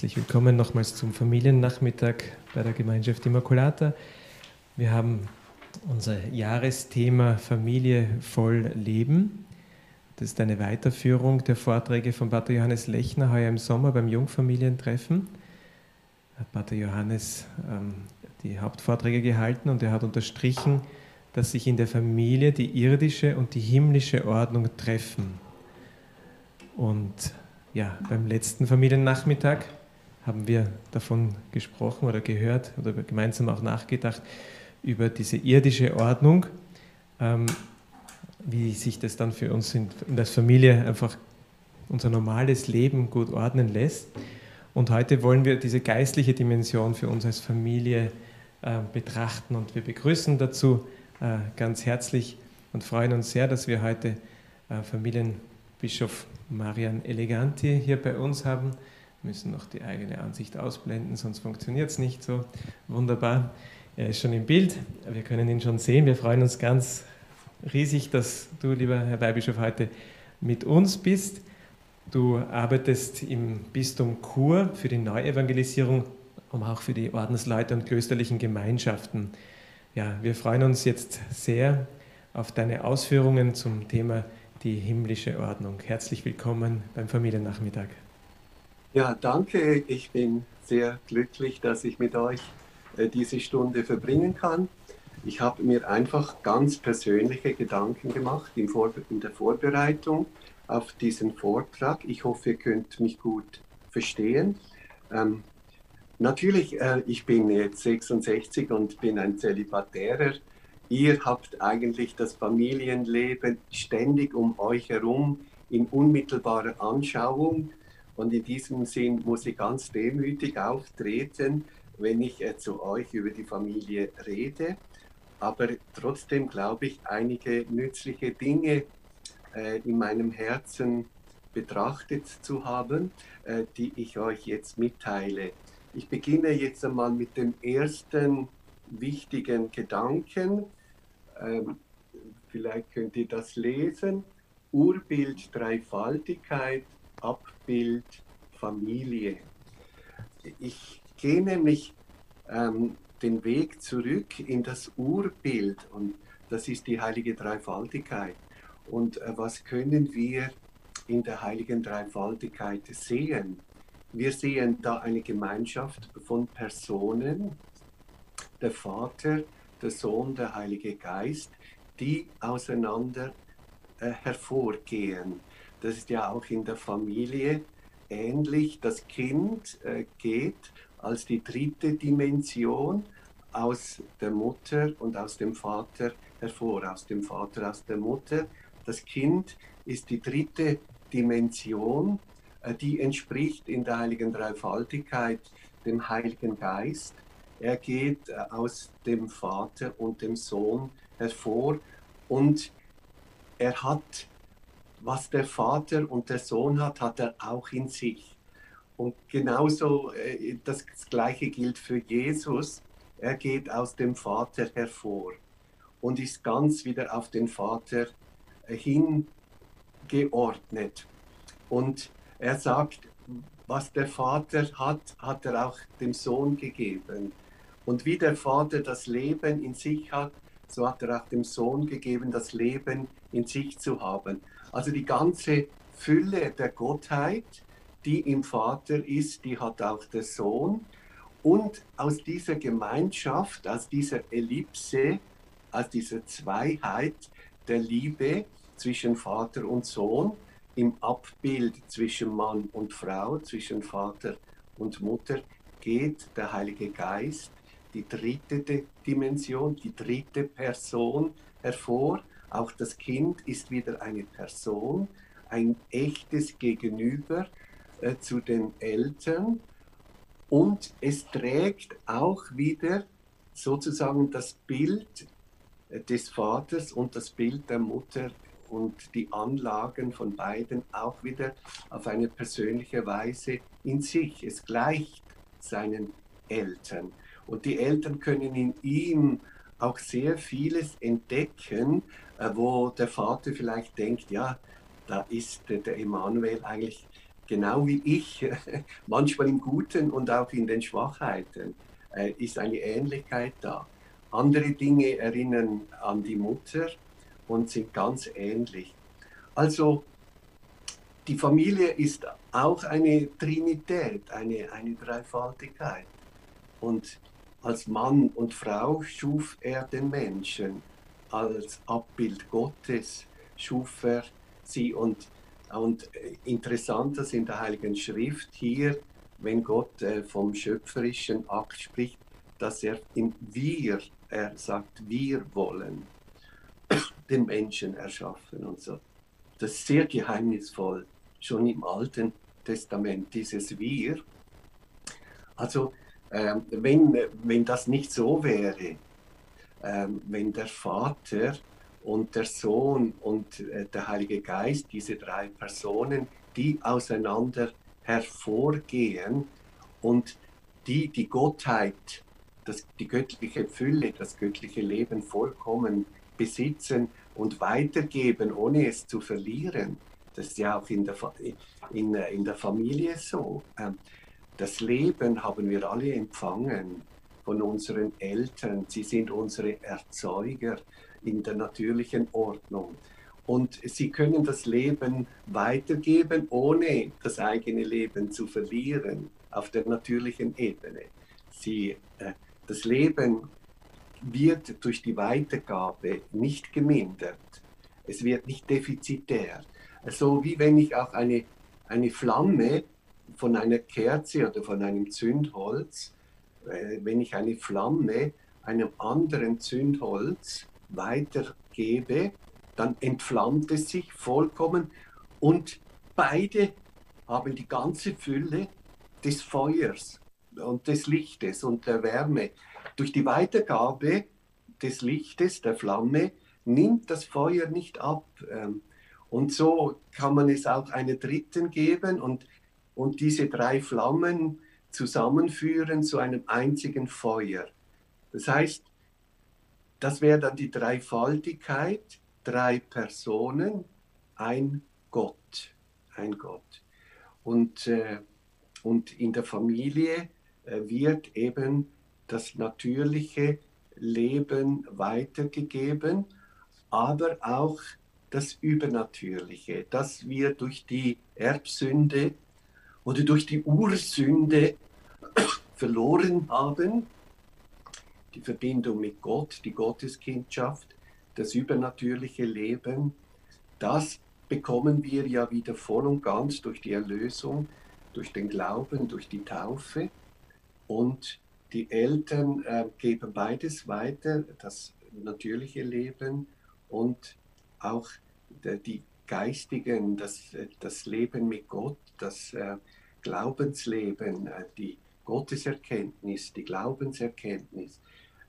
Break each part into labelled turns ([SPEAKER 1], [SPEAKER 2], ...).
[SPEAKER 1] Herzlich willkommen nochmals zum Familiennachmittag bei der Gemeinschaft Immaculata. Wir haben unser Jahresthema Familie voll Leben. Das ist eine Weiterführung der Vorträge von Pater Johannes Lechner heuer im Sommer beim Jungfamilientreffen. Hat Pater Johannes ähm, die Hauptvorträge gehalten und er hat unterstrichen, dass sich in der Familie die irdische und die himmlische Ordnung treffen. Und ja, beim letzten Familiennachmittag haben wir davon gesprochen oder gehört oder gemeinsam auch nachgedacht über diese irdische Ordnung, ähm, wie sich das dann für uns in, in der Familie einfach unser normales Leben gut ordnen lässt. Und heute wollen wir diese geistliche Dimension für uns als Familie äh, betrachten und wir begrüßen dazu äh, ganz herzlich und freuen uns sehr, dass wir heute äh, Familienbischof Marian Eleganti hier bei uns haben. Müssen noch die eigene Ansicht ausblenden, sonst funktioniert es nicht so wunderbar. Er ist schon im Bild, wir können ihn schon sehen. Wir freuen uns ganz riesig, dass du, lieber Herr Weihbischof, heute mit uns bist. Du arbeitest im Bistum Chur für die Neuevangelisierung, um auch für die Ordensleute und klösterlichen Gemeinschaften. Ja, wir freuen uns jetzt sehr auf deine Ausführungen zum Thema die himmlische Ordnung. Herzlich willkommen beim Familiennachmittag.
[SPEAKER 2] Ja, danke. Ich bin sehr glücklich, dass ich mit euch äh, diese Stunde verbringen kann. Ich habe mir einfach ganz persönliche Gedanken gemacht in, der Vorbereitung auf diesen Vortrag. Ich hoffe, ihr könnt mich gut verstehen. Ähm, natürlich, äh, ich bin jetzt 66 und bin ein Zölibatärer Ihr habt eigentlich das Familienleben ständig um euch herum in unmittelbarer Anschauung. Und in diesem Sinn muss ich ganz demütig auftreten, wenn ich äh, zu euch über die Familie rede. Aber trotzdem glaube ich, einige nützliche Dinge äh, in meinem Herzen betrachtet zu haben, äh, die ich euch jetzt mitteile. Ich beginne jetzt einmal mit dem ersten wichtigen Gedanken, ähm, vielleicht könnt ihr das lesen. Urbild Dreifaltigkeit, Abbild Familie. Ich gehe nämlich ähm, den Weg zurück in das Urbild und das ist die heilige Dreifaltigkeit. Und äh, was können wir in der heiligen Dreifaltigkeit sehen? Wir sehen da eine Gemeinschaft von Personen, der Vater, der Sohn, der Heilige Geist, die auseinander äh, hervorgehen. Das ist ja auch in der Familie ähnlich. Das Kind äh, geht als die dritte Dimension aus der Mutter und aus dem Vater hervor, aus dem Vater, aus der Mutter. Das Kind ist die dritte Dimension, äh, die entspricht in der heiligen Dreifaltigkeit dem Heiligen Geist. Er geht äh, aus dem Vater und dem Sohn hervor und er hat, was der Vater und der Sohn hat, hat er auch in sich. Und genauso äh, das Gleiche gilt für Jesus. Er geht aus dem Vater hervor und ist ganz wieder auf den Vater äh, hingeordnet. Und er sagt, was der Vater hat, hat er auch dem Sohn gegeben. Und wie der Vater das Leben in sich hat, so hat er auch dem Sohn gegeben, das Leben in sich zu haben. Also die ganze Fülle der Gottheit, die im Vater ist, die hat auch der Sohn. Und aus dieser Gemeinschaft, aus dieser Ellipse, aus dieser Zweiheit der Liebe zwischen Vater und Sohn, im Abbild zwischen Mann und Frau, zwischen Vater und Mutter, geht der Heilige Geist die dritte Dimension, die dritte Person hervor. Auch das Kind ist wieder eine Person, ein echtes Gegenüber äh, zu den Eltern. Und es trägt auch wieder sozusagen das Bild äh, des Vaters und das Bild der Mutter und die Anlagen von beiden auch wieder auf eine persönliche Weise in sich. Es gleicht seinen Eltern. Und die Eltern können in ihm auch sehr vieles entdecken, wo der Vater vielleicht denkt, ja, da ist der Emanuel eigentlich genau wie ich, manchmal im Guten und auch in den Schwachheiten, äh, ist eine Ähnlichkeit da. Andere Dinge erinnern an die Mutter und sind ganz ähnlich. Also die Familie ist auch eine Trinität, eine, eine Dreifaltigkeit. Und als Mann und Frau schuf er den Menschen, als Abbild Gottes schuf er sie. Und, und interessant ist in der Heiligen Schrift hier, wenn Gott äh, vom schöpferischen Akt spricht, dass er im Wir, er sagt, wir wollen den Menschen erschaffen und so. Das ist sehr geheimnisvoll, schon im Alten Testament, dieses Wir. Also, ähm, wenn, wenn das nicht so wäre, ähm, wenn der Vater und der Sohn und äh, der Heilige Geist, diese drei Personen, die auseinander hervorgehen und die die Gottheit, das, die göttliche Fülle, das göttliche Leben vollkommen besitzen und weitergeben, ohne es zu verlieren. Das ist ja auch in der, in, in der Familie so. Ähm, das Leben haben wir alle empfangen von unseren Eltern. Sie sind unsere Erzeuger in der natürlichen Ordnung. Und sie können das Leben weitergeben, ohne das eigene Leben zu verlieren auf der natürlichen Ebene. Sie, äh, das Leben wird durch die Weitergabe nicht gemindert. Es wird nicht defizitär. So wie wenn ich auch eine, eine Flamme von einer Kerze oder von einem Zündholz, wenn ich eine Flamme einem anderen Zündholz weitergebe, dann entflammt es sich vollkommen und beide haben die ganze Fülle des Feuers und des Lichtes und der Wärme. Durch die Weitergabe des Lichtes, der Flamme, nimmt das Feuer nicht ab. Ähm, und so kann man es auch einer Dritten geben und, und diese drei Flammen zusammenführen zu einem einzigen Feuer. Das heißt, das wäre dann die Dreifaltigkeit, drei Personen, ein Gott, ein Gott. Und, äh, und in der Familie äh, wird eben das natürliche Leben weitergegeben, aber auch das Übernatürliche, das wir durch die Erbsünde oder durch die Ursünde verloren haben die Verbindung mit Gott, die Gotteskindschaft, das übernatürliche Leben, das bekommen wir ja wieder voll und ganz durch die Erlösung, durch den Glauben, durch die Taufe. Und die Eltern äh, geben beides weiter, das natürliche Leben und auch die geistigen, das, das Leben mit Gott, das äh, Glaubensleben, äh, die Gotteserkenntnis, die Glaubenserkenntnis.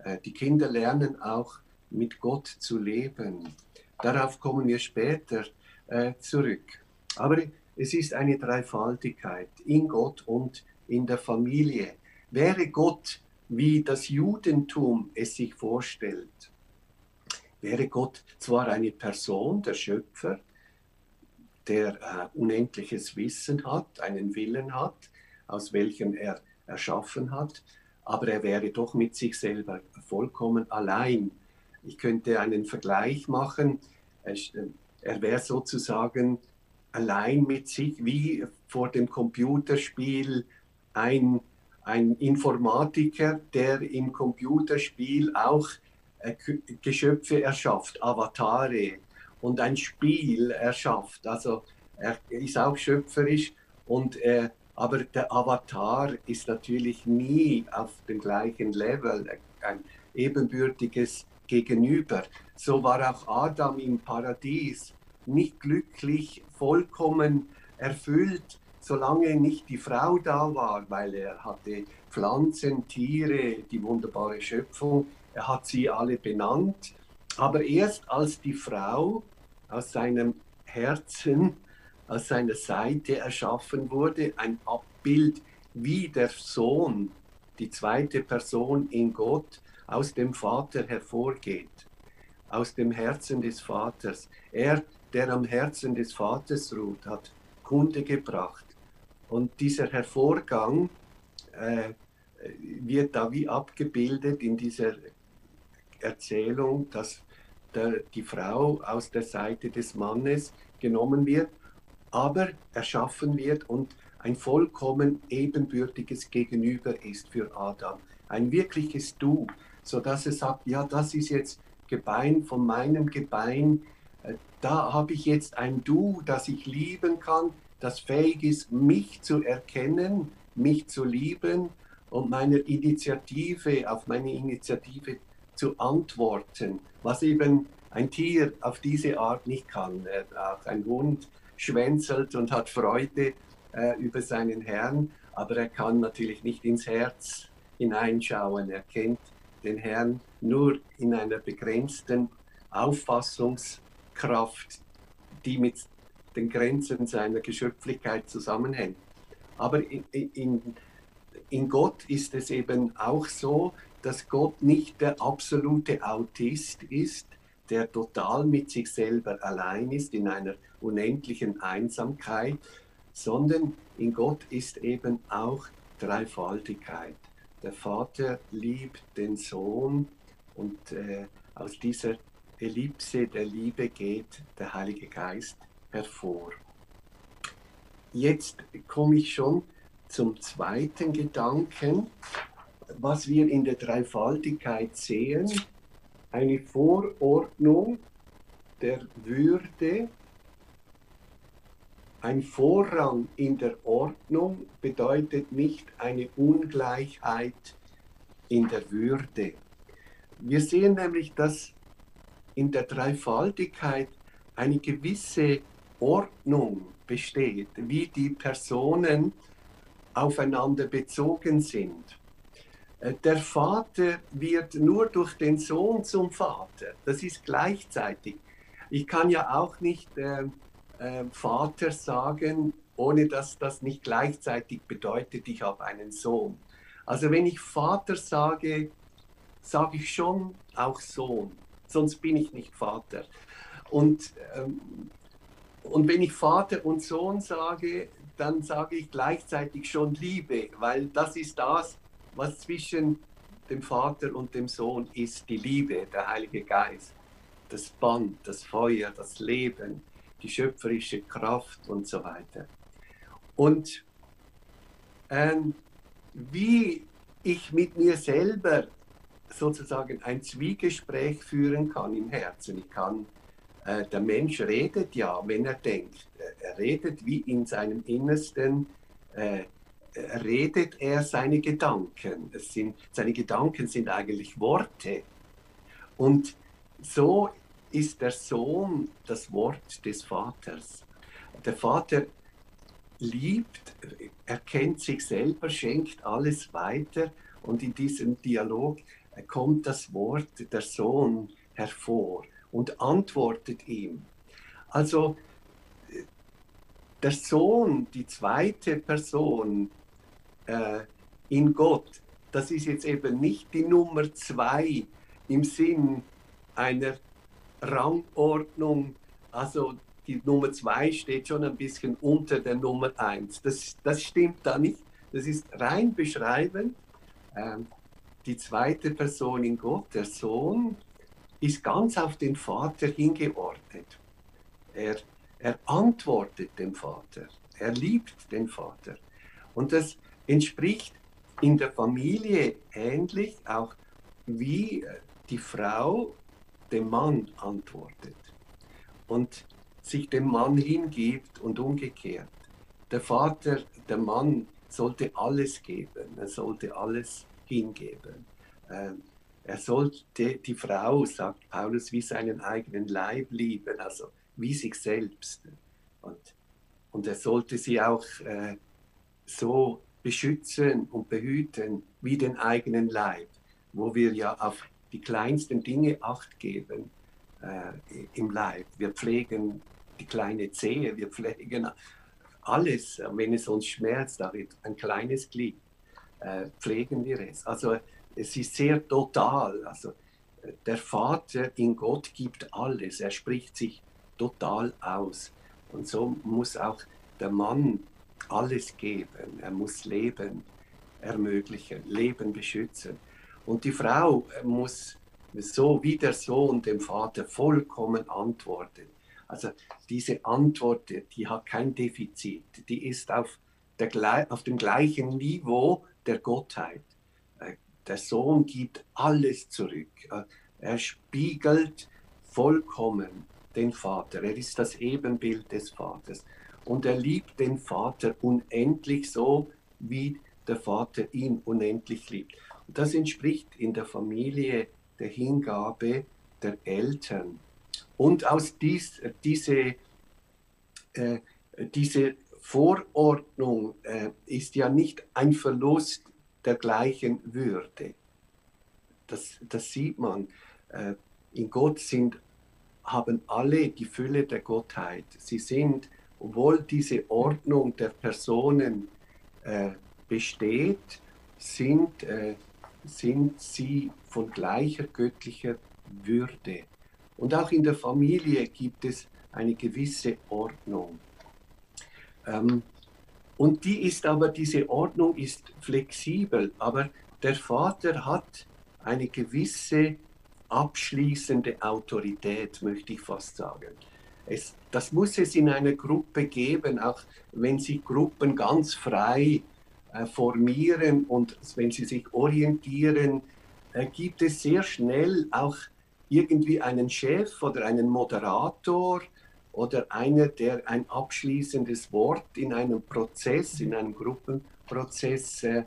[SPEAKER 2] Äh, die Kinder lernen auch mit Gott zu leben. Darauf kommen wir später äh, zurück. Aber es ist eine Dreifaltigkeit in Gott und in der Familie. Wäre Gott, wie das Judentum es sich vorstellt, wäre Gott zwar eine Person, der Schöpfer, der äh, unendliches Wissen hat, einen Willen hat, aus welchem er erschaffen hat, aber er wäre doch mit sich selber vollkommen allein. Ich könnte einen Vergleich machen. Er wäre sozusagen allein mit sich, wie vor dem Computerspiel ein, ein Informatiker, der im Computerspiel auch äh, Geschöpfe erschafft, Avatare und ein Spiel erschafft. Also er ist auch schöpferisch und er aber der Avatar ist natürlich nie auf dem gleichen Level, ein ebenbürtiges Gegenüber. So war auch Adam im Paradies nicht glücklich, vollkommen erfüllt, solange nicht die Frau da war, weil er hatte Pflanzen, Tiere, die wunderbare Schöpfung, er hat sie alle benannt. Aber erst als die Frau aus seinem Herzen aus seiner Seite erschaffen wurde, ein Abbild, wie der Sohn, die zweite Person in Gott, aus dem Vater hervorgeht, aus dem Herzen des Vaters. Er, der am Herzen des Vaters ruht, hat Kunde gebracht Und dieser Hervorgang äh, wird da wie abgebildet in dieser Erzählung, dass der, die Frau aus der Seite des Mannes genommen wird, aber erschaffen wird und ein vollkommen ebenbürtiges Gegenüber ist für Adam. Ein wirkliches Du, sodass er sagt, ja, das ist jetzt Gebein von meinem Gebein, äh, da habe ich jetzt ein Du, das ich lieben kann, das fähig ist, mich zu erkennen, mich zu lieben und meiner Initiative, auf meine Initiative zu antworten, was eben ein Tier auf diese Art nicht kann. Auch ein Hund schwänzelt und hat Freude äh, über seinen Herrn, aber er kann natürlich nicht ins Herz hineinschauen. Er kennt den Herrn nur in einer begrenzten Auffassungskraft, die mit den Grenzen seiner Geschöpflichkeit zusammenhängt. Aber in, in, in Gott ist es eben auch so, dass Gott nicht der absolute Autist ist, der total mit sich selber allein ist in einer unendlichen Einsamkeit, sondern in Gott ist eben auch Dreifaltigkeit. Der Vater liebt den Sohn und äh, aus dieser Ellipse der Liebe geht der Heilige Geist hervor. Jetzt komme ich schon zum zweiten Gedanken, was wir in der Dreifaltigkeit sehen, eine Vorordnung der Würde, ein Vorrang in der Ordnung bedeutet nicht eine Ungleichheit in der Würde. Wir sehen nämlich, dass in der Dreifaltigkeit eine gewisse Ordnung besteht, wie die Personen aufeinander bezogen sind. Äh, der Vater wird nur durch den Sohn zum Vater. Das ist gleichzeitig. Ich kann ja auch nicht äh, äh, Vater sagen, ohne dass das nicht gleichzeitig bedeutet, ich habe einen Sohn. Also wenn ich Vater sage, sage ich schon auch Sohn, sonst bin ich nicht Vater. Und, ähm, und wenn ich Vater und Sohn sage, dann sage ich gleichzeitig schon Liebe, weil das ist das, was zwischen dem Vater und dem Sohn ist, die Liebe, der Heilige Geist, das Band, das Feuer, das Leben, die schöpferische Kraft und so weiter. Und ähm, wie ich mit mir selber sozusagen ein Zwiegespräch führen kann im Herzen. Ich kann, äh, der Mensch redet ja, wenn er denkt. Er redet wie in seinem Innersten, äh, redet er seine Gedanken. Es sind, seine Gedanken sind eigentlich Worte. Und so ist der Sohn das Wort des Vaters. Der Vater liebt, erkennt sich selber, schenkt alles weiter und in diesem Dialog kommt das Wort der Sohn hervor und antwortet ihm. Also der Sohn, die zweite Person äh, in Gott, das ist jetzt eben nicht die Nummer zwei im Sinn einer Rangordnung, also die Nummer zwei steht schon ein bisschen unter der Nummer eins. Das, das stimmt da nicht. Das ist rein beschreibend. Ähm, die zweite Person in Gott, der Sohn, ist ganz auf den Vater hingeordnet. Er, er antwortet dem Vater. Er liebt den Vater. Und das entspricht in der Familie ähnlich auch wie die Frau dem Mann antwortet und sich dem Mann hingibt und umgekehrt. Der Vater, der Mann sollte alles geben, er sollte alles hingeben. Ähm, er sollte die Frau, sagt Paulus, wie seinen eigenen Leib lieben, also wie sich selbst. Und, und er sollte sie auch äh, so beschützen und behüten wie den eigenen Leib, wo wir ja auf die kleinsten Dinge Acht geben äh, im Leib. Wir pflegen die kleine Zehe, wir pflegen alles, wenn es uns schmerzt, ein kleines Glied, äh, pflegen wir es. Also es ist sehr total. Also der Vater in Gott gibt alles, er spricht sich total aus. Und so muss auch der Mann alles geben, er muss Leben ermöglichen, Leben beschützen. Und die Frau muss so wie der Sohn dem Vater vollkommen antworten. Also diese Antwort, die hat kein Defizit, die ist auf, der, auf dem gleichen Niveau der Gottheit. Äh, der Sohn gibt alles zurück. Äh, er spiegelt vollkommen den Vater. Er ist das Ebenbild des Vaters. Und er liebt den Vater unendlich so, wie der Vater ihn unendlich liebt. Und das entspricht in der Familie der Hingabe der Eltern. Und aus dies, diese, äh, diese Vorordnung äh, ist ja nicht ein Verlust der gleichen Würde. Das, das sieht man. Äh, in Gott sind, haben alle die Fülle der Gottheit. Sie sind, obwohl diese Ordnung der Personen äh, besteht, sind, äh, sind sie von gleicher göttlicher Würde. Und auch in der Familie gibt es eine gewisse Ordnung. Ähm, und die ist aber, diese Ordnung ist flexibel, aber der Vater hat eine gewisse abschließende Autorität, möchte ich fast sagen. Es, das muss es in einer Gruppe geben, auch wenn sich Gruppen ganz frei äh, formieren und wenn sie sich orientieren, äh, gibt es sehr schnell auch irgendwie einen Chef oder einen Moderator oder einer, der ein abschließendes Wort in einem Prozess, in einem Gruppenprozess äh,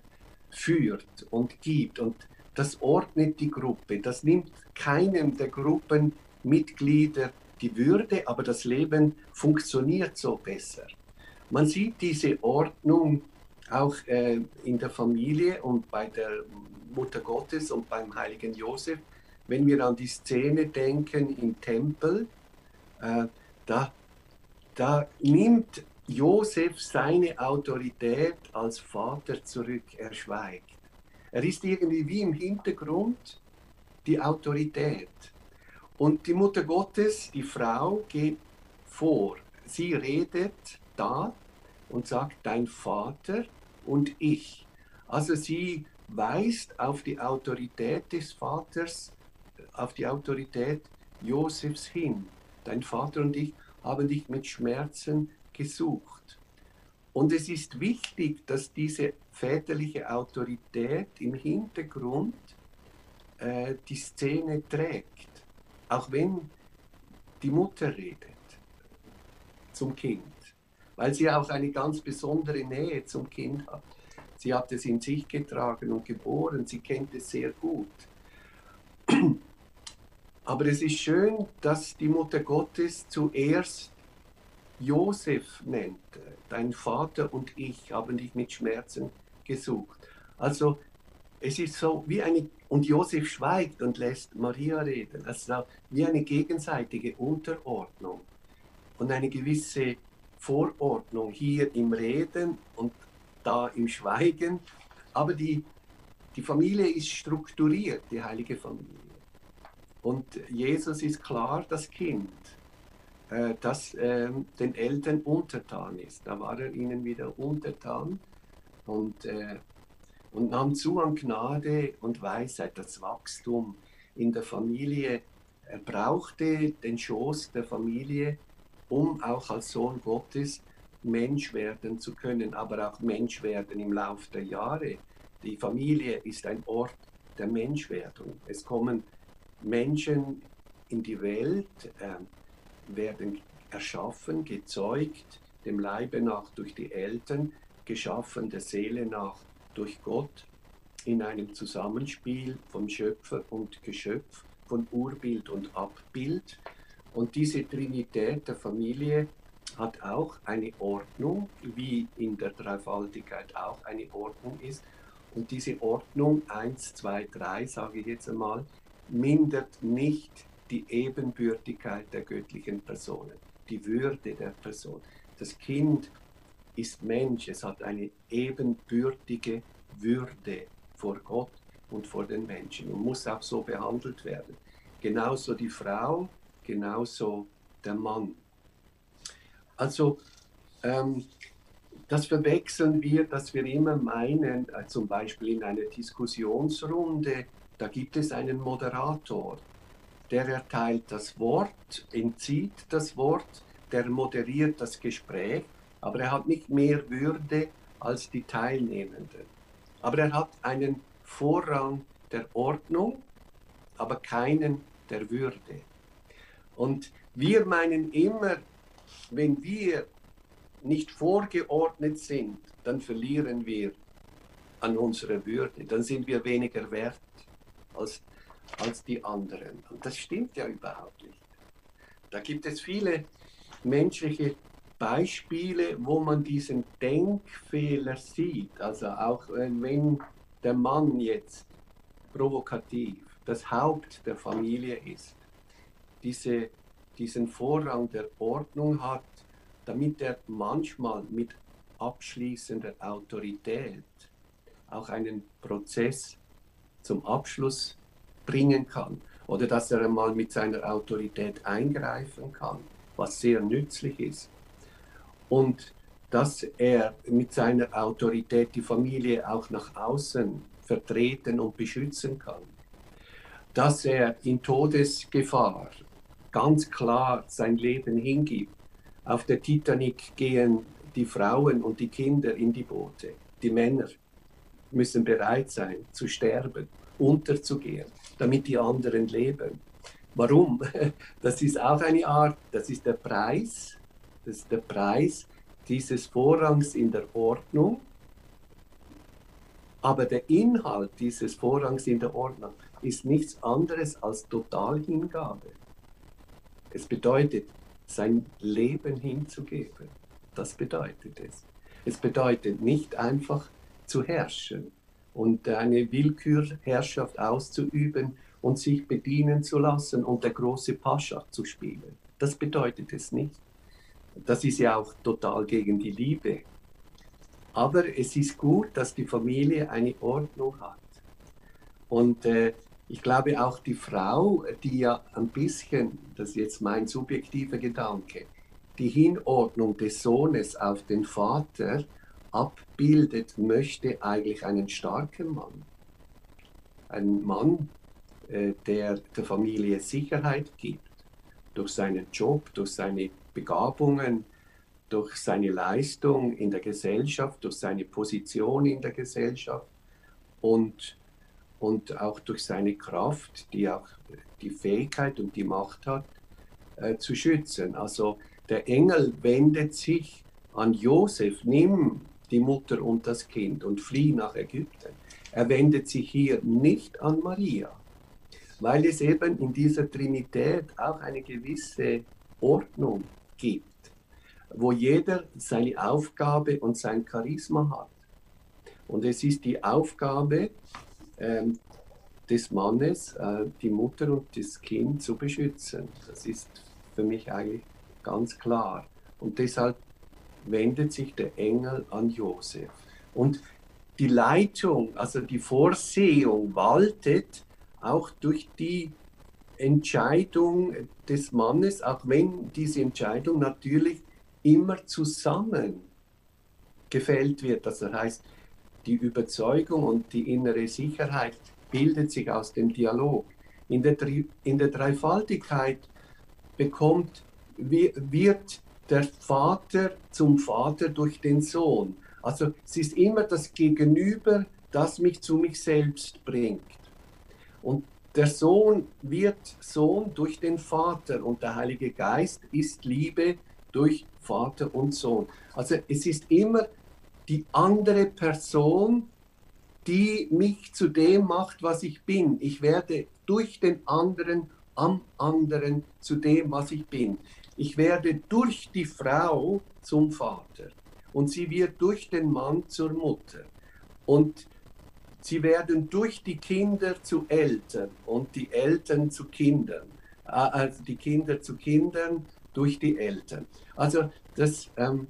[SPEAKER 2] führt und gibt. Und das ordnet die Gruppe. Das nimmt keinem der Gruppenmitglieder die Würde, aber das Leben funktioniert so besser. Man sieht diese Ordnung auch äh, in der Familie und bei der Mutter Gottes und beim heiligen Josef. Wenn wir an die Szene denken im Tempel, äh, da, da nimmt Josef seine Autorität als Vater zurück, er schweigt. Er ist irgendwie wie im Hintergrund die Autorität. Und die Mutter Gottes, die Frau, geht vor. Sie redet da und sagt, dein Vater und ich. Also sie weist auf die Autorität des Vaters, auf die Autorität Josefs hin. Dein Vater und ich haben dich mit Schmerzen gesucht. Und es ist wichtig, dass diese väterliche Autorität im Hintergrund äh, die Szene trägt, auch wenn die Mutter redet zum Kind, weil sie auch eine ganz besondere Nähe zum Kind hat. Sie hat es in sich getragen und geboren, sie kennt es sehr gut. Aber es ist schön, dass die Mutter Gottes zuerst Josef nennt. Dein Vater und ich haben dich mit Schmerzen gesucht. Also es ist so wie eine, und Josef schweigt und lässt Maria reden. Also wie eine gegenseitige Unterordnung und eine gewisse Vorordnung hier im Reden und da im Schweigen. Aber die, die Familie ist strukturiert, die heilige Familie. Und Jesus ist klar das Kind, äh, das äh, den Eltern untertan ist. Da war er ihnen wieder untertan und, äh, und nahm zu an Gnade und Weisheit, das Wachstum in der Familie. Er brauchte den Schoß der Familie, um auch als Sohn Gottes Mensch werden zu können, aber auch Mensch werden im Laufe der Jahre. Die Familie ist ein Ort der Menschwerdung. Es kommen Menschen in die Welt äh, werden erschaffen, gezeugt, dem Leibe nach durch die Eltern, geschaffen der Seele nach durch Gott, in einem Zusammenspiel von Schöpfer und Geschöpf, von Urbild und Abbild. Und diese Trinität der Familie hat auch eine Ordnung, wie in der Dreifaltigkeit auch eine Ordnung ist. Und diese Ordnung 1, 2, 3, sage ich jetzt einmal, mindert nicht die Ebenbürtigkeit der göttlichen Personen, die Würde der Person. Das Kind ist Mensch, es hat eine ebenbürtige Würde vor Gott und vor den Menschen und muss auch so behandelt werden. Genauso die Frau, genauso der Mann. Also ähm, das verwechseln wir, dass wir immer meinen, äh, zum Beispiel in einer Diskussionsrunde, da gibt es einen Moderator, der erteilt das Wort, entzieht das Wort, der moderiert das Gespräch, aber er hat nicht mehr Würde als die Teilnehmenden. Aber er hat einen Vorrang der Ordnung, aber keinen der Würde. Und wir meinen immer, wenn wir nicht vorgeordnet sind, dann verlieren wir an unserer Würde, dann sind wir weniger wert als, als die anderen. Und das stimmt ja überhaupt nicht. Da gibt es viele menschliche Beispiele, wo man diesen Denkfehler sieht. Also auch äh, wenn der Mann jetzt provokativ das Haupt der Familie ist, diese, diesen Vorrang der Ordnung hat, damit er manchmal mit abschließender Autorität auch einen Prozess zum Abschluss bringen kann oder dass er einmal mit seiner Autorität eingreifen kann, was sehr nützlich ist. Und dass er mit seiner Autorität die Familie auch nach außen vertreten und beschützen kann. Dass er in Todesgefahr ganz klar sein Leben hingibt auf der Titanic gehen die Frauen und die Kinder in die Boote. Die Männer müssen bereit sein zu sterben, unterzugehen, damit die anderen leben. Warum? Das ist auch eine Art, das ist der Preis, das ist der Preis dieses Vorrangs in der Ordnung. Aber der Inhalt dieses Vorrangs in der Ordnung ist nichts anderes als Totalhingabe. Es bedeutet, sein Leben hinzugeben. Das bedeutet es. Es bedeutet nicht einfach zu herrschen und eine Willkürherrschaft auszuüben und sich bedienen zu lassen und der große Pascha zu spielen. Das bedeutet es nicht. Das ist ja auch total gegen die Liebe. Aber es ist gut, dass die Familie eine Ordnung hat. Und äh, ich glaube auch die Frau, die ja ein bisschen, das ist jetzt mein subjektiver Gedanke, die Hinordnung des Sohnes auf den Vater abbildet, möchte eigentlich einen starken Mann. Einen Mann, äh, der der Familie Sicherheit gibt, durch seinen Job, durch seine Begabungen, durch seine Leistung in der Gesellschaft, durch seine Position in der Gesellschaft und und auch durch seine Kraft, die auch die Fähigkeit und die Macht hat, äh, zu schützen. Also der Engel wendet sich an Josef, nimm die Mutter und das Kind und flieh nach Ägypten. Er wendet sich hier nicht an Maria, weil es eben in dieser Trinität auch eine gewisse Ordnung gibt, wo jeder seine Aufgabe und sein Charisma hat. Und es ist die Aufgabe ähm, des Mannes, äh, die Mutter und das Kind zu beschützen. Das ist für mich eigentlich ganz klar. Und deshalb wendet sich der Engel an Josef. Und die Leitung, also die Vorsehung waltet auch durch die Entscheidung des Mannes, auch wenn diese Entscheidung natürlich immer zusammen gefällt wird. Das heißt, die Überzeugung und die innere Sicherheit bildet sich aus dem Dialog. In der, in der Dreifaltigkeit bekommt, wird der Vater zum Vater durch den Sohn. Also es ist immer das Gegenüber, das mich zu mich selbst bringt. Und der Sohn wird Sohn durch den Vater und der Heilige Geist ist Liebe durch Vater und Sohn. Also es ist immer die andere Person, die mich zu dem macht, was ich bin. Ich werde durch den anderen am anderen zu dem, was ich bin. Ich werde durch die Frau zum Vater und sie wird durch den Mann zur Mutter. Und sie werden durch die Kinder zu Eltern und die Eltern zu Kindern. Also die Kinder zu Kindern durch die Eltern. Also das, ähm,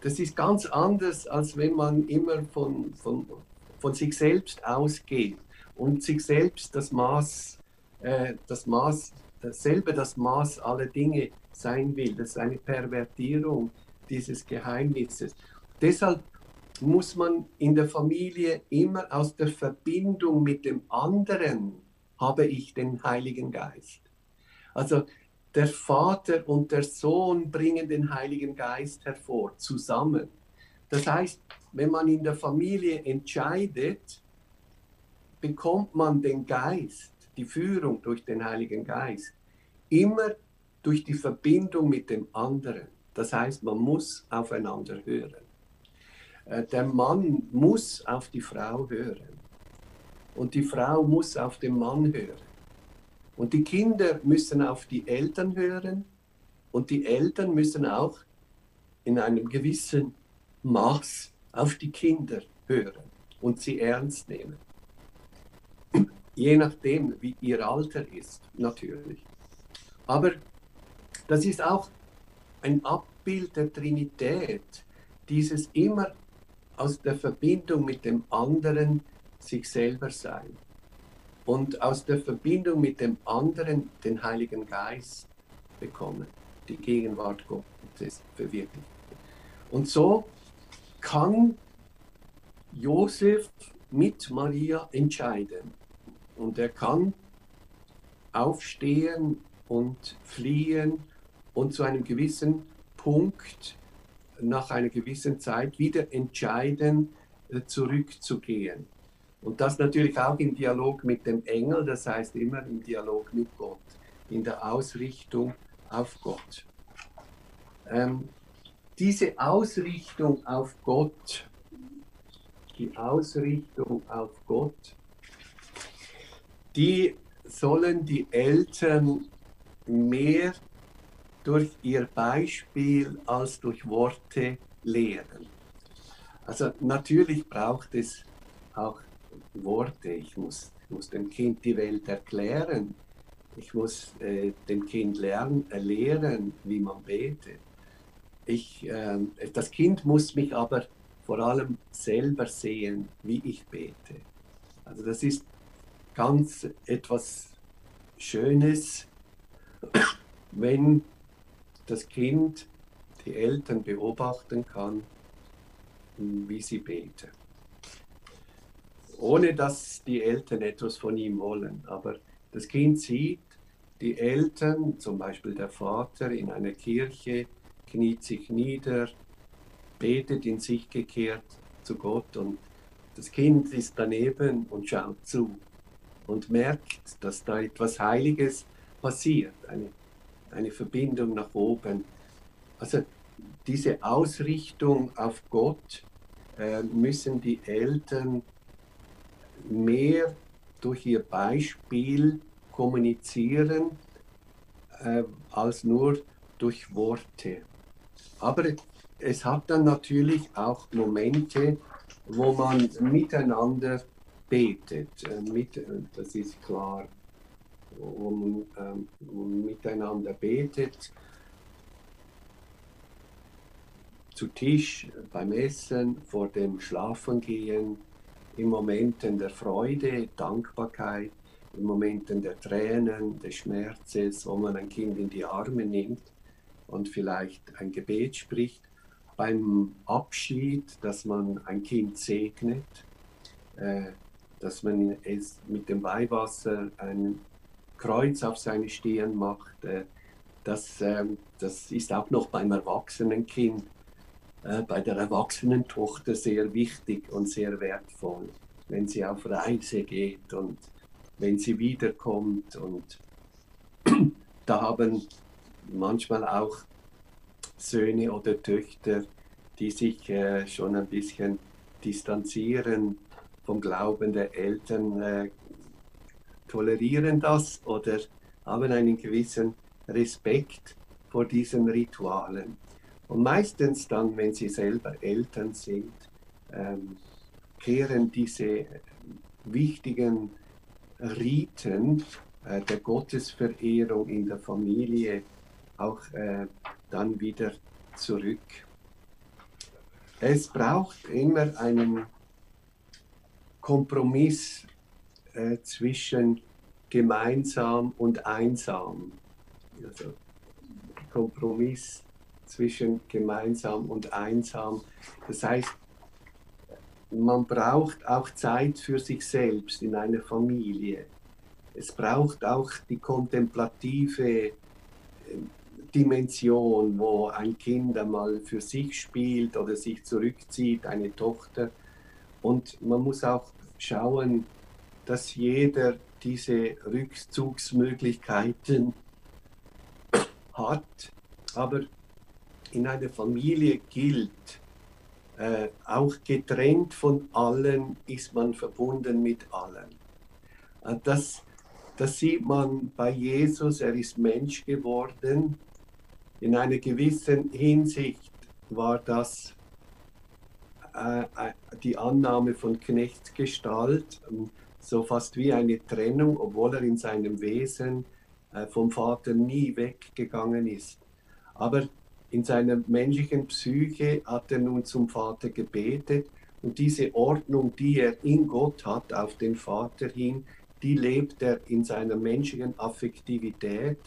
[SPEAKER 2] das ist ganz anders, als wenn man immer von, von, von sich selbst ausgeht und sich selbst das Maß, äh, das Maß, dasselbe das Maß aller Dinge sein will. Das ist eine Pervertierung dieses Geheimnisses. deshalb muss man in der Familie immer aus der Verbindung mit dem anderen habe ich den Heiligen Geist. Also der Vater und der Sohn bringen den Heiligen Geist hervor, zusammen. Das heißt, wenn man in der Familie entscheidet, bekommt man den Geist, die Führung durch den Heiligen Geist, immer durch die Verbindung mit dem anderen. Das heißt, man muss aufeinander hören. Äh, der Mann muss auf die Frau hören. Und die Frau muss auf den Mann hören. Und die Kinder müssen auf die Eltern hören. Und die Eltern müssen auch in einem gewissen Maß auf die Kinder hören und sie ernst nehmen. Je nachdem, wie ihr Alter ist, natürlich. Aber das ist auch ein Abbild der Trinität, dieses immer aus der Verbindung mit dem anderen sich selber sein. Und aus der Verbindung mit dem anderen den Heiligen Geist bekommen, die Gegenwart Gottes verwirklichen. Und so kann Josef mit Maria entscheiden. Und er kann aufstehen und fliehen und zu einem gewissen Punkt nach einer gewissen Zeit wieder entscheiden, äh, zurückzugehen. Und das natürlich auch im Dialog mit dem Engel, das heißt immer im Dialog mit Gott, in der Ausrichtung auf Gott. Ähm, diese Ausrichtung auf Gott, die Ausrichtung auf Gott, die sollen die Eltern mehr durch ihr Beispiel als durch Worte lehren. Also natürlich braucht es auch Worte. Ich muss, muss dem Kind die Welt erklären. Ich muss äh, dem Kind lernen, äh, lehren, wie man betet. Ich, äh, das Kind muss mich aber vor allem selber sehen, wie ich bete. Also das ist ganz etwas Schönes, wenn das Kind die Eltern beobachten kann, wie sie beten ohne dass die Eltern etwas von ihm wollen. Aber das Kind sieht, die Eltern, zum Beispiel der Vater in einer Kirche, kniet sich nieder, betet in sich gekehrt zu Gott und das Kind ist daneben und schaut zu und merkt, dass da etwas Heiliges passiert, eine, eine Verbindung nach oben. Also diese Ausrichtung auf Gott äh, müssen die Eltern mehr durch ihr Beispiel kommunizieren äh, als nur durch Worte. Aber es hat dann natürlich auch Momente, wo man miteinander betet. Äh, mit, das ist klar, wo man äh, miteinander betet. Zu Tisch, beim Essen, vor dem Schlafengehen, in Momenten der Freude, Dankbarkeit, in Momenten der Tränen, des Schmerzes, wo man ein Kind in die Arme nimmt und vielleicht ein Gebet spricht, beim Abschied, dass man ein Kind segnet, äh, dass man es mit dem Weihwasser ein Kreuz auf seine Stirn macht. Äh, das, äh, das ist auch noch beim erwachsenen Kind äh, bei der erwachsenen Tochter sehr wichtig und sehr wertvoll, wenn sie auf Reise geht und wenn sie wiederkommt. Und da haben manchmal auch Söhne oder Töchter, die sich äh, schon ein bisschen distanzieren vom Glauben der Eltern, tolerieren das oder haben einen gewissen Respekt vor diesen Ritualen. Und meistens dann, wenn sie selber Eltern sind, ähm, kehren diese wichtigen Riten äh, der Gottesverehrung in der Familie auch äh, dann wieder zurück. Es braucht immer einen Kompromiss äh, zwischen gemeinsam und einsam. Also Kompromiss zwischen gemeinsam und einsam. Das heißt, man braucht auch Zeit für sich selbst in einer Familie. Es braucht auch die kontemplative Dimension, wo ein Kind einmal für sich spielt oder sich zurückzieht, eine Tochter. Und man muss auch schauen, dass jeder diese Rückzugsmöglichkeiten hat. Aber in einer Familie gilt, äh, auch getrennt von allen ist man verbunden mit allen. Äh, das, das sieht man bei Jesus, er ist Mensch geworden. In einer gewissen Hinsicht war das äh, äh die Annahme von Knechtsgestalt, so fast wie eine Trennung, obwohl er in seinem Wesen äh, vom Vater nie weggegangen ist. Aber in seiner menschlichen Psyche hat er nun zum Vater gebetet und diese Ordnung, die er in Gott hat, auf den Vater hin, die lebt er in seiner menschlichen Affektivität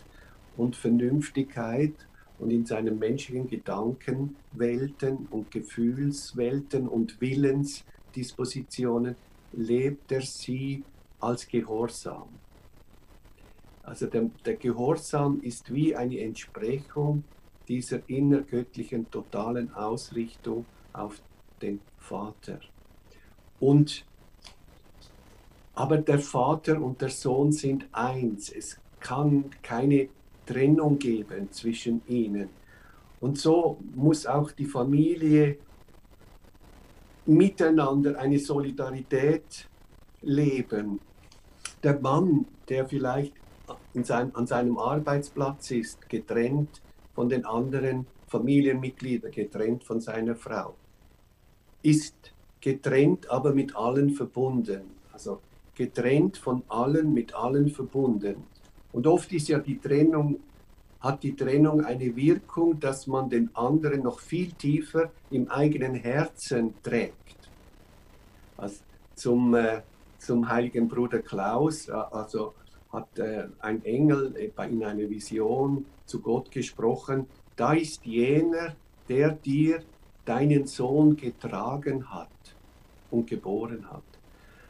[SPEAKER 2] und Vernünftigkeit und in seinen menschlichen Gedankenwelten und Gefühlswelten und Willensdispositionen lebt er sie als Gehorsam. Also der, der Gehorsam ist wie eine Entsprechung dieser innergöttlichen totalen Ausrichtung auf den Vater. Und aber der Vater und der Sohn sind eins. Es kann keine Trennung geben zwischen ihnen. Und so muss auch die Familie miteinander eine Solidarität leben. Der Mann, der vielleicht sein, an seinem Arbeitsplatz ist, getrennt von den anderen Familienmitgliedern, getrennt von seiner Frau, ist getrennt, aber mit allen verbunden. Also getrennt von allen, mit allen verbunden. Und oft ist ja die Trennung, hat die Trennung eine Wirkung, dass man den anderen noch viel tiefer im eigenen Herzen trägt. Also zum, äh, zum heiligen Bruder Klaus, äh, also hat äh, ein Engel in einer Vision zu Gott gesprochen, da ist jener, der dir deinen Sohn getragen hat und geboren hat.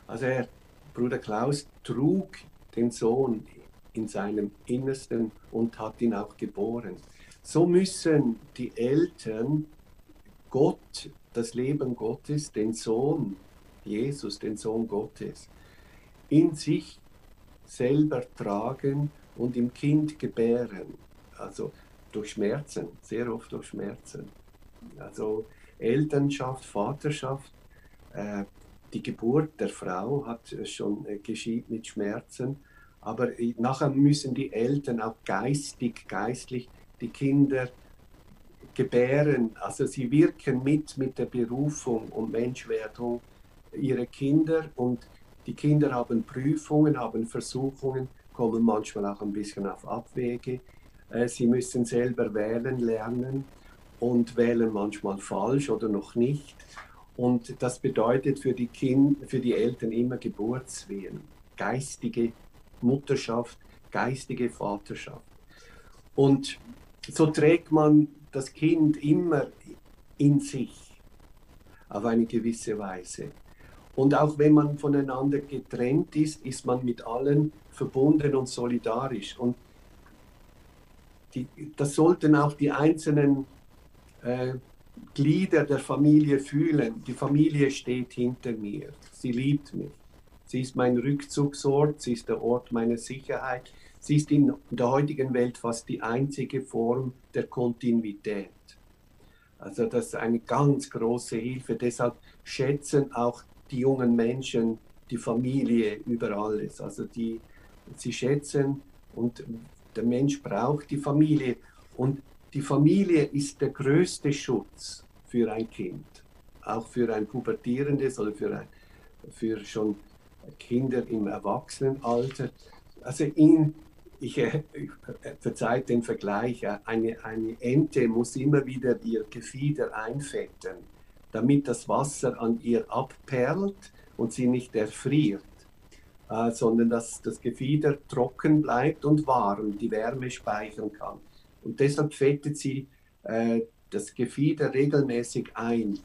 [SPEAKER 2] Also er, Bruder Klaus trug den Sohn in seinem Innersten und hat ihn auch geboren. So müssen die Eltern Gott, das Leben Gottes, den Sohn Jesus, den Sohn Gottes, in sich selber tragen und im Kind gebären. Also durch Schmerzen, sehr oft durch Schmerzen. Also Elternschaft, Vaterschaft, äh, die Geburt der Frau hat schon äh, geschieht mit Schmerzen, aber nachher müssen die Eltern auch geistig, geistlich die Kinder gebären. Also sie wirken mit mit der Berufung und Menschwerdung ihrer Kinder und die Kinder haben Prüfungen, haben Versuchungen, kommen manchmal auch ein bisschen auf Abwege. Äh, sie müssen selber wählen lernen und wählen manchmal falsch oder noch nicht. Und das bedeutet für die, kind, für die Eltern immer Geburtswehen, geistige Mutterschaft, geistige Vaterschaft. Und so trägt man das Kind immer in sich auf eine gewisse Weise. Und auch wenn man voneinander getrennt ist, ist man mit allen verbunden und solidarisch. Und die, das sollten auch die einzelnen äh, Glieder der Familie fühlen. Die Familie steht hinter mir. Sie liebt mich. Sie ist mein Rückzugsort. Sie ist der Ort meiner Sicherheit. Sie ist in der heutigen Welt fast die einzige Form der Kontinuität. Also das ist eine ganz große Hilfe. Deshalb schätzen auch die jungen Menschen die Familie über alles. Also die, sie schätzen und der Mensch braucht die Familie. Und die Familie ist der größte Schutz für ein Kind, auch für ein pubertierendes oder für, ein, für schon Kinder im Erwachsenenalter. Also in, ich äh, verzeiht den Vergleich, eine, eine Ente muss immer wieder ihr Gefieder einfetten, damit das Wasser an ihr abperlt und sie nicht erfriert, äh, sondern dass das Gefieder trocken bleibt und warm, die Wärme speichern kann. Und deshalb fettet sie äh, das Gefieder regelmäßig ein.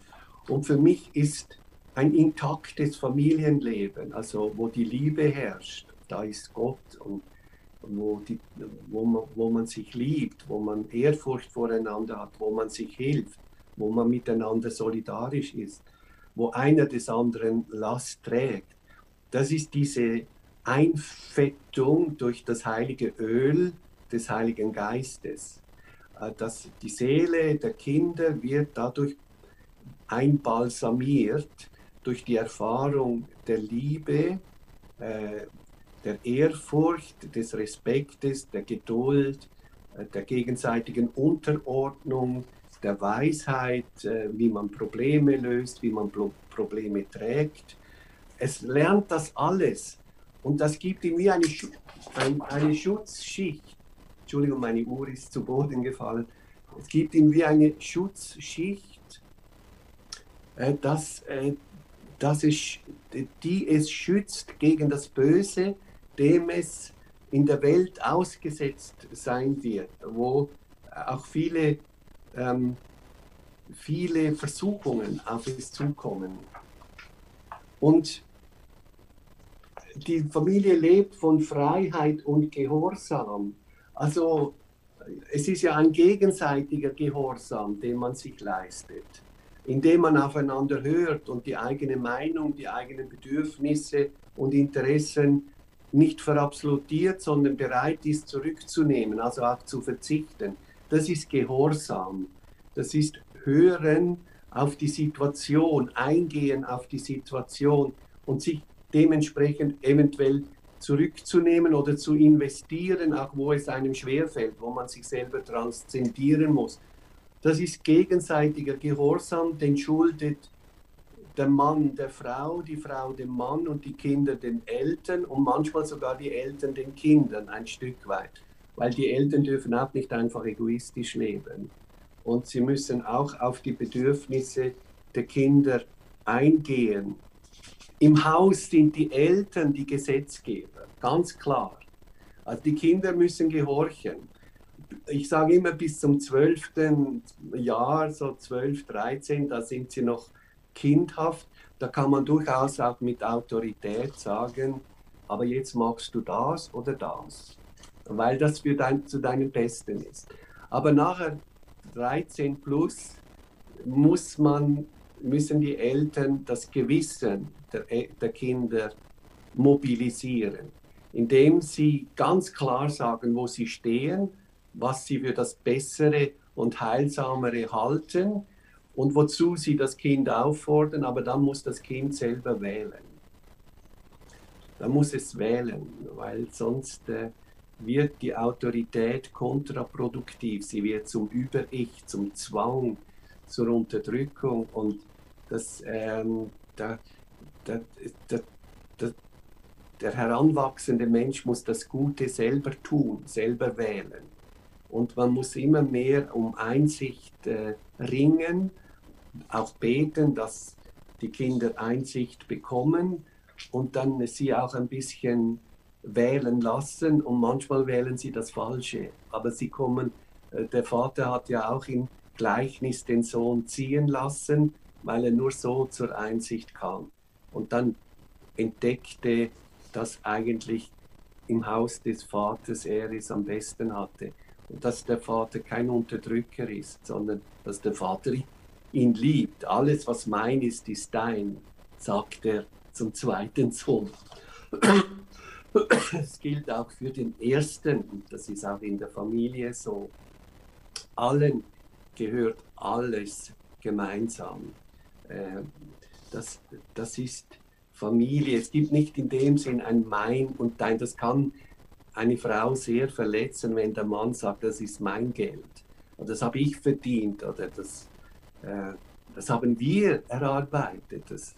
[SPEAKER 2] Und für mich ist ein intaktes Familienleben, also wo die Liebe herrscht, da ist Gott und wo, die, wo, man, wo man sich liebt, wo man Ehrfurcht voreinander hat, wo man sich hilft, wo man miteinander solidarisch ist, wo einer des anderen Last trägt. Das ist diese Einfettung durch das heilige Öl des Heiligen Geistes. Äh, dass die Seele der Kinder wird dadurch einbalsamiert durch die Erfahrung der Liebe, äh, der Ehrfurcht, des Respektes, der Geduld, äh, der gegenseitigen Unterordnung, der Weisheit, wie man Probleme löst, wie man Probleme trägt. Es lernt das alles und das gibt ihm wie eine, eine Schutzschicht Entschuldigung, meine Uhr ist zu Boden gefallen. Es gibt ihm wie eine Schutzschicht, äh, dass, dass es, die es schützt gegen das Böse, dem es in der Welt ausgesetzt sein wird, wo auch viele, ähm, viele Versuchungen auf es zukommen. Und die Familie lebt von Freiheit und Gehorsam. Also es ist ja ein gegenseitiger Gehorsam, den man sich leistet, indem man aufeinander hört und die eigene Meinung, die eigenen Bedürfnisse und Interessen nicht verabsolutiert, sondern bereit ist zurückzunehmen, also auch zu verzichten. Das ist Gehorsam. Das ist Hören auf die Situation, Eingehen auf die Situation und sich dementsprechend eventuell zurückzunehmen oder zu investieren, auch wo es einem schwerfällt, wo man sich selber transzendieren muss. Das ist gegenseitiger Gehorsam, den schuldet der Mann der Frau, die Frau dem Mann und die Kinder den Eltern und manchmal sogar die Eltern den Kindern ein Stück weit, weil die Eltern dürfen auch nicht einfach egoistisch leben. Und sie müssen auch auf die Bedürfnisse der Kinder eingehen im Haus sind die Eltern die Gesetzgeber, ganz klar. Also die Kinder müssen gehorchen. Ich sage immer bis zum 12. Jahr, so 12, 13, da sind sie noch kindhaft. Da kann man durchaus auch mit Autorität sagen, aber jetzt machst du das oder das, weil das für dein, zu deinem Besten ist. Aber nachher 13 plus muss man müssen die Eltern das Gewissen der, der Kinder mobilisieren, indem sie ganz klar sagen, wo sie stehen, was sie für das Bessere und Heilsamere halten und wozu sie das Kind auffordern, aber dann muss das Kind selber wählen. Dann muss es wählen, weil sonst äh, wird die Autorität kontraproduktiv. Sie wird zum Über-Ich, zum Zwang, zur Unterdrückung und dass ähm, der, der, der, der, heranwachsende Mensch muss das Gute selber tun, selber wählen. Und man muss immer mehr um Einsicht äh, ringen, auch beten, dass die Kinder Einsicht bekommen und dann sie auch ein bisschen wählen lassen und manchmal wählen sie das Falsche. Aber sie kommen, äh, der Vater hat ja auch im Gleichnis den Sohn ziehen lassen weil er nur so zur Einsicht kam. Und dann entdeckte, dass eigentlich im Haus des Vaters er es am besten hatte. Dass der Vater kein Unterdrücker ist, sondern dass der Vater ihn liebt. Alles, was mein ist, ist dein, sagt er zum zweiten Sohn. Es gilt auch für den ersten, und das ist auch in der Familie so. Allen gehört alles gemeinsam. Äh, das, das ist Familie. Es gibt nicht in dem Sinn ein Mein und Dein. Das kann eine Frau sehr verletzen, wenn der Mann sagt, das ist mein Geld. Und das habe ich verdient oder das, äh, das haben wir erarbeitet. Das,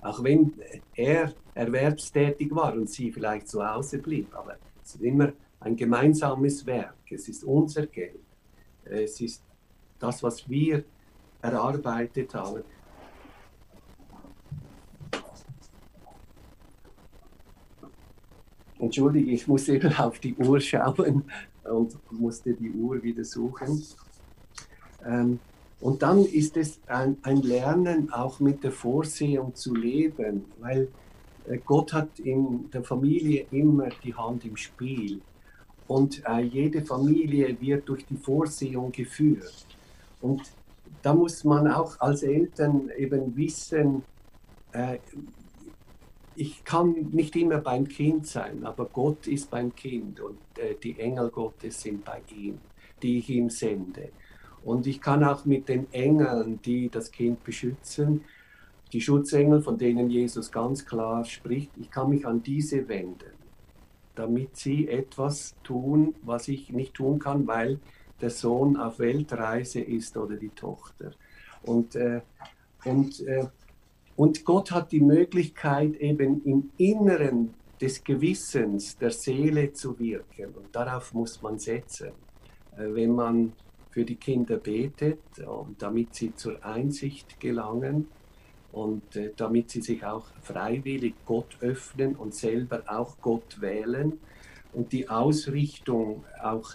[SPEAKER 2] auch wenn er erwerbstätig war und sie vielleicht zu Hause blieb. Aber es ist immer ein gemeinsames Werk. Es ist unser Geld. Es ist das, was wir erarbeitet haben. Entschuldige, ich musste eben auf die Uhr schauen und musste die Uhr wieder suchen. Ähm, und dann ist es ein, ein, Lernen auch mit der Vorsehung zu leben, weil äh, Gott hat in der Familie immer die Hand im Spiel. Und äh, jede Familie wird durch die Vorsehung geführt. Und da muss man auch als Eltern eben wissen, äh, ich kann nicht immer beim Kind sein, aber Gott ist beim Kind und äh, die Engel Gottes sind bei ihm, die ich ihm sende. Und ich kann auch mit den Engeln, die das Kind beschützen, die Schutzengel, von denen Jesus ganz klar spricht, ich kann mich an diese wenden, damit sie etwas tun, was ich nicht tun kann, weil der Sohn auf Weltreise ist oder die Tochter. Und, äh, und, äh, und Gott hat die Möglichkeit, eben im Inneren des Gewissens der Seele zu wirken. Und darauf muss man setzen. Äh, wenn man für die Kinder betet, und damit sie zur Einsicht gelangen und äh, damit sie sich auch freiwillig Gott öffnen und selber auch Gott wählen und die Ausrichtung auch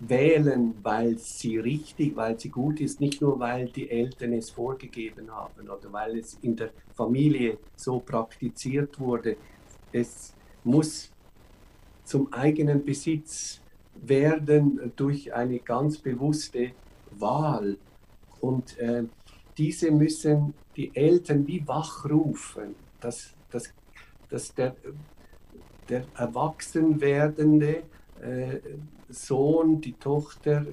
[SPEAKER 2] wählen, weil sie richtig, weil sie gut ist, nicht nur weil die Eltern es vorgegeben haben oder weil es in der Familie so praktiziert wurde. Es muss zum eigenen Besitz werden durch eine ganz bewusste Wahl. Und äh, diese müssen die Eltern wie wachrufen, dass, dass, dass der, der Erwachsenwerdende Sohn, die Tochter,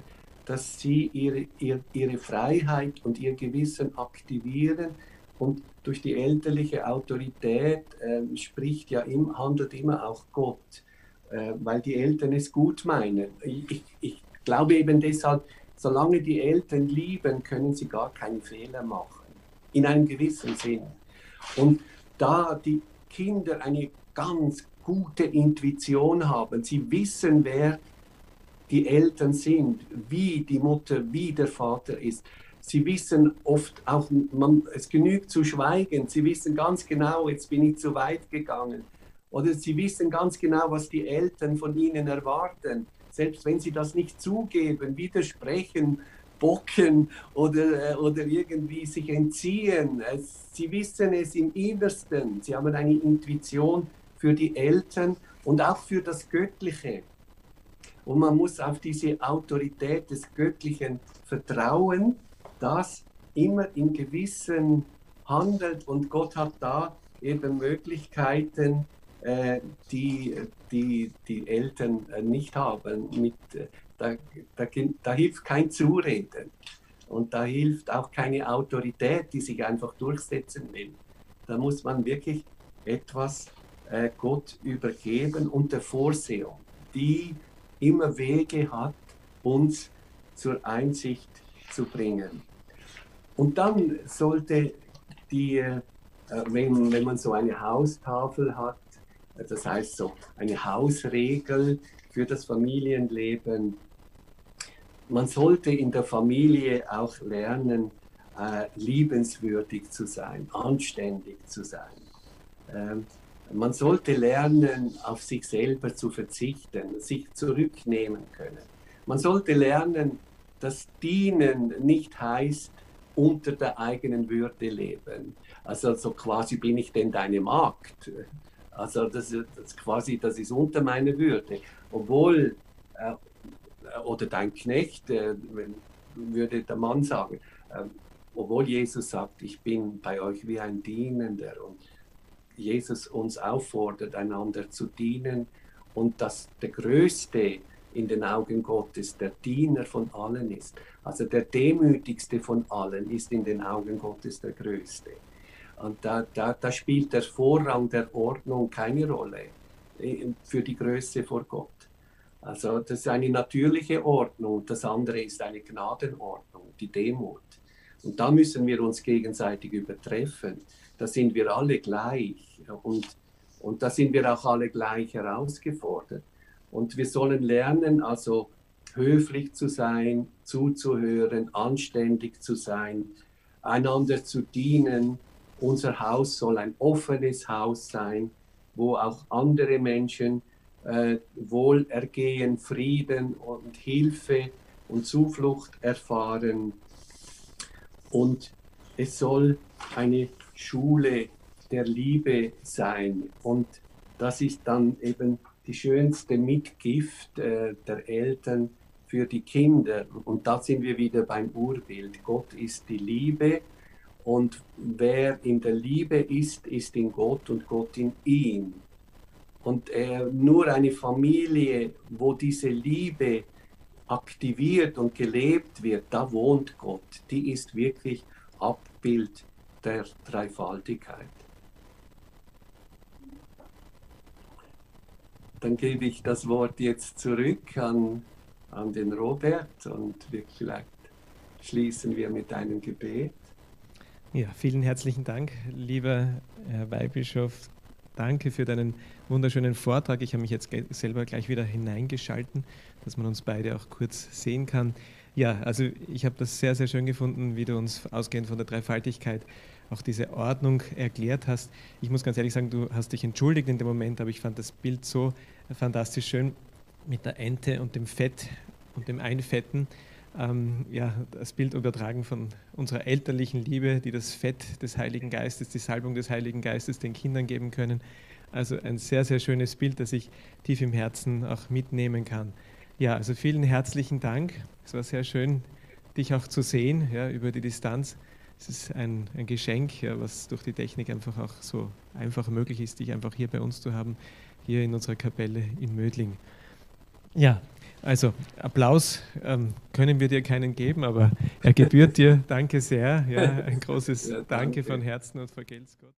[SPEAKER 2] dass sie ihre, ihre, ihre Freiheit und ihr Gewissen aktivieren und durch die elterliche Autorität äh, spricht ja im, handelt immer auch Gott, äh, weil die Eltern es gut meinen. Ich, ich glaube eben deshalb, solange die Eltern lieben, können sie gar keinen Fehler machen, in einem gewissen Sinn. Und da die Kinder eine ganz gute Intuition haben. Sie wissen, wer die Eltern sind, wie die Mutter, wie der Vater ist. Sie wissen oft auch, man, es genügt zu schweigen. Sie wissen ganz genau, jetzt bin ich zu weit gegangen. Oder sie wissen ganz genau, was die Eltern von ihnen erwarten. Selbst wenn sie das nicht zugeben, widersprechen, bocken oder, äh, oder irgendwie sich entziehen. Sie wissen es im Innersten. Sie haben eine Intuition, für die Eltern und auch für das Göttliche. Und man muss auf diese Autorität des Göttlichen vertrauen, das immer in Gewissen handelt und Gott hat da eben Möglichkeiten, äh, die, die die Eltern äh, nicht haben. Mit, äh, da, da, da hilft kein Zureden und da hilft auch keine Autorität, die sich einfach durchsetzen will. Da muss man wirklich etwas äh, Gott übergeben und der Vorsehung, die immer Wege hat, uns zur Einsicht zu bringen. Und dann sollte die, äh, wenn, wenn man so eine Haustafel hat, das heißt so eine Hausregel für das Familienleben, man sollte in der Familie auch lernen, äh, liebenswürdig zu sein, anständig zu sein. Ähm, man sollte lernen, auf sich selber zu verzichten, sich zurücknehmen können. Man sollte lernen, dass Dienen nicht heißt, unter der eigenen Würde leben. Also so quasi bin ich denn deine Magd. Also das, das quasi, das ist unter meiner Würde. Obwohl, äh, oder dein Knecht, äh, würde der Mann sagen, äh, obwohl Jesus sagt, ich bin bei euch wie ein Dienender und Jesus uns auffordert, einander zu dienen und dass der Größte in den Augen Gottes der Diener von allen ist. Also der Demütigste von allen ist in den Augen Gottes der Größte. Und da, da, da spielt der Vorrang der Ordnung keine Rolle äh, für die Größe vor Gott. Also das ist eine natürliche Ordnung, das andere ist eine Gnadenordnung, die Demut. Und da müssen wir uns gegenseitig übertreffen da sind wir alle gleich und, und da sind wir auch alle gleich herausgefordert. Und wir sollen lernen, also höflich zu sein, zuzuhören, anständig zu sein, einander zu dienen. Unser Haus soll ein offenes Haus sein, wo auch andere Menschen äh, Wohlergehen, Frieden und Hilfe und Zuflucht erfahren. Und es soll eine Schule der Liebe sein. Und das ist dann eben die schönste Mitgift äh, der Eltern für die Kinder. Und da sind wir wieder beim Urbild. Gott ist die Liebe und wer in der Liebe ist, ist in Gott und Gott in ihm. Und äh, nur eine Familie, wo diese Liebe aktiviert und gelebt wird, da wohnt Gott. Die ist wirklich Abbild der Dreifaltigkeit. Dann gebe ich das Wort jetzt zurück an, an den Robert und vielleicht schließen wir mit einem Gebet.
[SPEAKER 1] Ja, vielen herzlichen Dank, lieber Herr Weihbischof. Danke für deinen wunderschönen Vortrag. Ich habe mich jetzt selber gleich wieder hineingeschalten, dass man uns beide auch kurz sehen kann. Ja, also ich habe das sehr, sehr schön gefunden, wie du uns ausgehend von der Dreifaltigkeit auch diese Ordnung erklärt hast. Ich muss ganz ehrlich sagen, du hast dich entschuldigt in dem Moment, aber ich fand das Bild so fantastisch schön mit der Ente und dem Fett und dem Einfetten. Ähm, ja, das Bild übertragen von unserer elterlichen Liebe, die das Fett des Heiligen Geistes, die Salbung des Heiligen Geistes den Kindern geben können. Also ein sehr, sehr schönes Bild, das ich tief im Herzen auch mitnehmen kann. Ja, also vielen herzlichen Dank. Es war sehr schön, dich auch zu sehen ja, über die Distanz. Es ist ein, ein Geschenk, ja, was durch die Technik einfach auch so einfach möglich ist, dich einfach hier bei uns zu haben, hier in unserer Kapelle in Mödling. Ja, also Applaus ähm, können wir dir keinen geben, aber er gebührt dir. Danke sehr. Ja, ein großes ja, danke. danke von Herzen und vergelt's Gott.